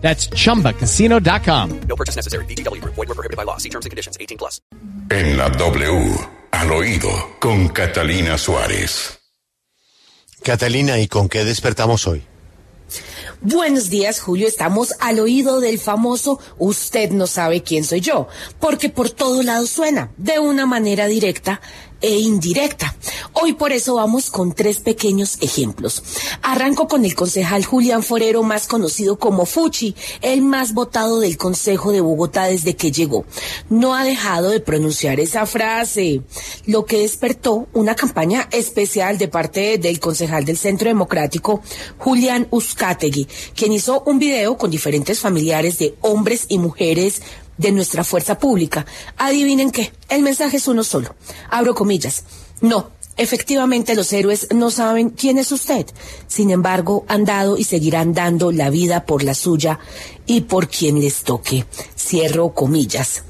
That's chumbacasino.com. No purchase necessary. BGW. Void were prohibited by law. See terms and conditions. 18 plus. En la W, al oído, con Catalina Suárez. Catalina, ¿y con qué despertamos hoy? Buenos días, Julio. Estamos al oído del famoso Usted no sabe quién soy yo, porque por todo lado suena, de una manera directa e indirecta. Hoy por eso vamos con tres pequeños ejemplos. Arranco con el concejal Julián Forero, más conocido como Fuchi, el más votado del Consejo de Bogotá desde que llegó. No ha dejado de pronunciar esa frase, lo que despertó una campaña especial de parte del concejal del Centro Democrático, Julián Uzcategui, quien hizo un video con diferentes familiares de hombres y mujeres de nuestra fuerza pública. Adivinen qué, el mensaje es uno solo. Abro comillas. No, efectivamente los héroes no saben quién es usted. Sin embargo, han dado y seguirán dando la vida por la suya y por quien les toque. Cierro comillas.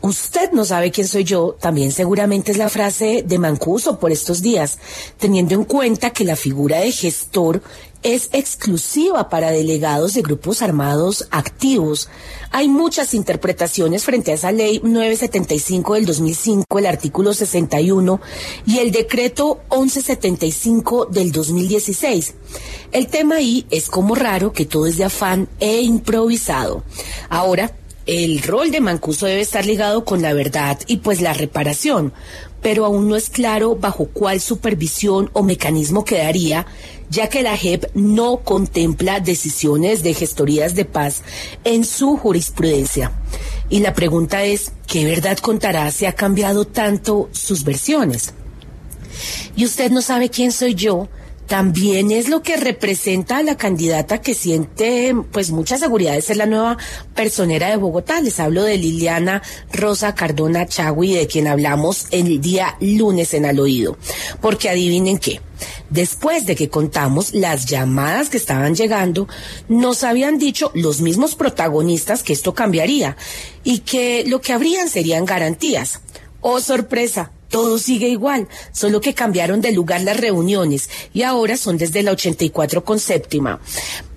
Usted no sabe quién soy yo, también seguramente es la frase de Mancuso por estos días, teniendo en cuenta que la figura de gestor es exclusiva para delegados de grupos armados activos. Hay muchas interpretaciones frente a esa ley 975 del 2005, el artículo 61 y el decreto 1175 del 2016. El tema ahí es como raro que todo es de afán e improvisado. Ahora, el rol de Mancuso debe estar ligado con la verdad y pues la reparación, pero aún no es claro bajo cuál supervisión o mecanismo quedaría, ya que la JEP no contempla decisiones de gestorías de paz en su jurisprudencia. Y la pregunta es, ¿qué verdad contará si ha cambiado tanto sus versiones? Y usted no sabe quién soy yo, también es lo que representa a la candidata que siente pues mucha seguridad de ser la nueva personera de Bogotá. Les hablo de Liliana Rosa Cardona Chagui, de quien hablamos el día lunes en al oído. Porque adivinen qué. Después de que contamos las llamadas que estaban llegando, nos habían dicho los mismos protagonistas que esto cambiaría y que lo que habrían serían garantías. Oh, sorpresa, todo sigue igual, solo que cambiaron de lugar las reuniones y ahora son desde la 84 con séptima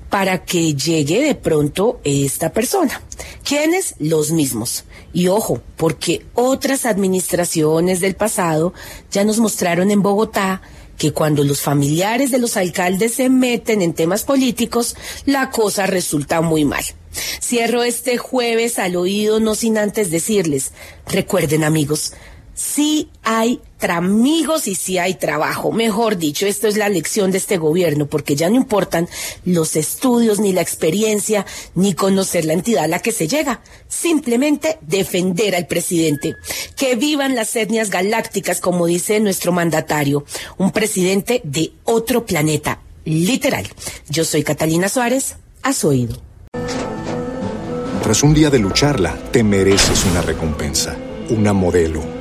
para que llegue de pronto esta persona. ¿Quiénes? Los mismos. Y ojo, porque otras administraciones del pasado ya nos mostraron en Bogotá que cuando los familiares de los alcaldes se meten en temas políticos, la cosa resulta muy mal. Cierro este jueves al oído no sin antes decirles, recuerden amigos, sí hay amigos y sí hay trabajo. Mejor dicho, esto es la lección de este gobierno, porque ya no importan los estudios, ni la experiencia, ni conocer la entidad a la que se llega. Simplemente defender al presidente. Que vivan las etnias galácticas, como dice nuestro mandatario. Un presidente de otro planeta. Literal. Yo soy Catalina Suárez, a su oído. Tras un día de lucharla, te mereces una recompensa, una modelo,